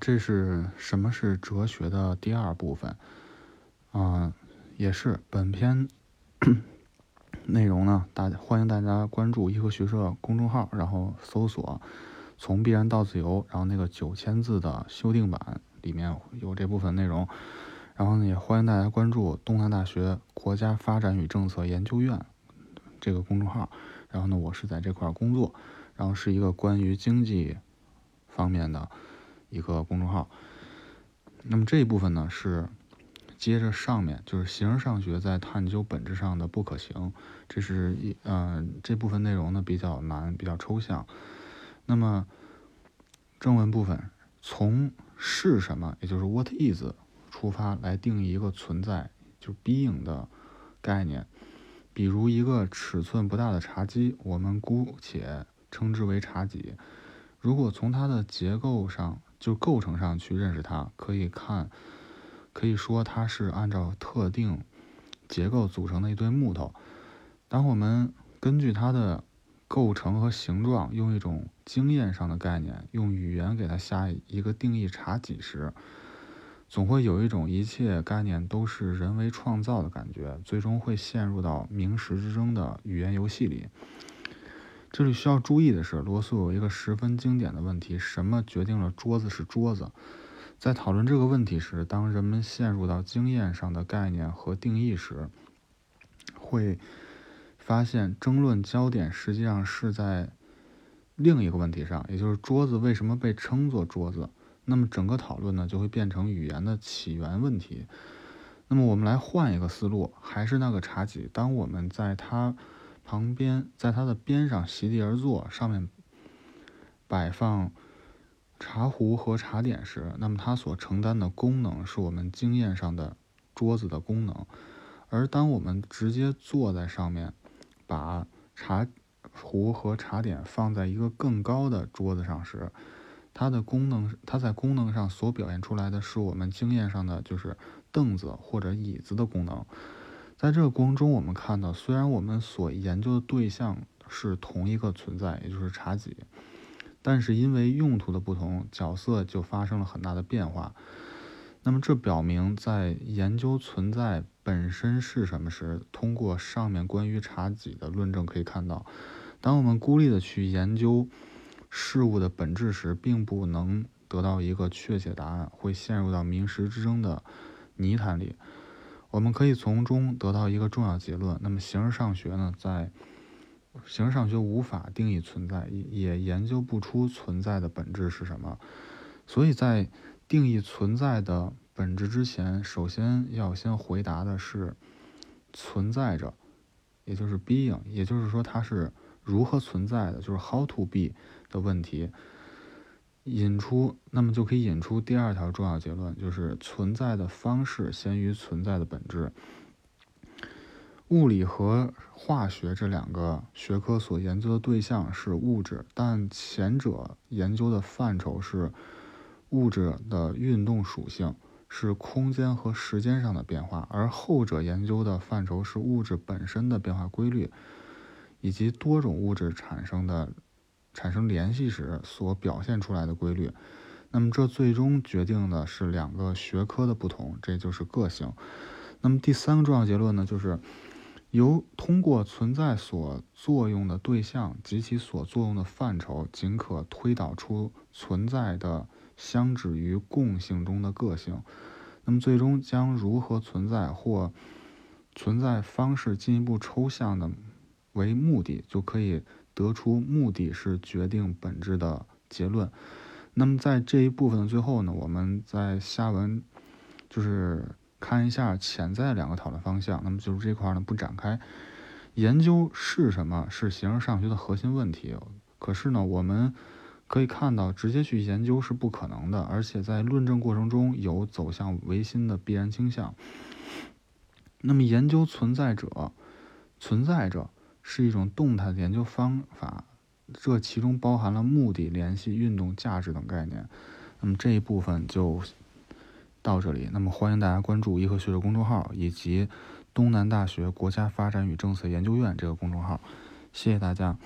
这是什么是哲学的第二部分啊，也是本篇 内容呢。大家欢迎大家关注一和学社公众号，然后搜索“从必然到自由”，然后那个九千字的修订版里面有这部分内容。然后呢，也欢迎大家关注东南大学国家发展与政策研究院这个公众号。然后呢，我是在这块工作，然后是一个关于经济方面的。一个公众号，那么这一部分呢是接着上面，就是形而上学在探究本质上的不可行，这是一嗯这部分内容呢比较难，比较抽象。那么正文部分从是什么，也就是 what is 出发来定义一个存在，就 being 的概念。比如一个尺寸不大的茶几，我们姑且称之为茶几。如果从它的结构上，就构成上去认识它，可以看，可以说它是按照特定结构组成的一堆木头。当我们根据它的构成和形状，用一种经验上的概念，用语言给它下一个定义茶几时，总会有一种一切概念都是人为创造的感觉，最终会陷入到名实之争的语言游戏里。这里需要注意的是，罗素有一个十分经典的问题：什么决定了桌子是桌子？在讨论这个问题时，当人们陷入到经验上的概念和定义时，会发现争论焦点实际上是在另一个问题上，也就是桌子为什么被称作桌子？那么整个讨论呢，就会变成语言的起源问题。那么我们来换一个思路，还是那个茶几，当我们在它。旁边，在它的边上席地而坐，上面摆放茶壶和茶点时，那么它所承担的功能是我们经验上的桌子的功能。而当我们直接坐在上面，把茶壶和茶点放在一个更高的桌子上时，它的功能，它在功能上所表现出来的是我们经验上的就是凳子或者椅子的功能。在这个过程中，我们看到，虽然我们所研究的对象是同一个存在，也就是茶几，但是因为用途的不同，角色就发生了很大的变化。那么，这表明在研究存在本身是什么时，通过上面关于茶几的论证可以看到，当我们孤立的去研究事物的本质时，并不能得到一个确切答案，会陷入到名实之争的泥潭里。我们可以从中得到一个重要结论。那么，形而上学呢，在形而上学无法定义存在，也研究不出存在的本质是什么。所以在定义存在的本质之前，首先要先回答的是存在着，也就是 being，也就是说它是如何存在的，就是 how to be 的问题。引出，那么就可以引出第二条重要结论，就是存在的方式先于存在的本质。物理和化学这两个学科所研究的对象是物质，但前者研究的范畴是物质的运动属性，是空间和时间上的变化，而后者研究的范畴是物质本身的变化规律，以及多种物质产生的。产生联系时所表现出来的规律，那么这最终决定的是两个学科的不同，这就是个性。那么第三个重要结论呢，就是由通过存在所作用的对象及其所作用的范畴，仅可推导出存在的相指于共性中的个性。那么最终将如何存在或存在方式进一步抽象的为目的，就可以。得出目的是决定本质的结论。那么在这一部分的最后呢，我们在下文就是看一下潜在两个讨论方向。那么就是这块呢不展开。研究是什么是形而上学的核心问题。可是呢，我们可以看到，直接去研究是不可能的，而且在论证过程中有走向唯心的必然倾向。那么研究存在者，存在着。是一种动态的研究方法，这其中包含了目的、联系、运动、价值等概念。那么这一部分就到这里。那么欢迎大家关注颐和学者公众号以及东南大学国家发展与政策研究院这个公众号。谢谢大家。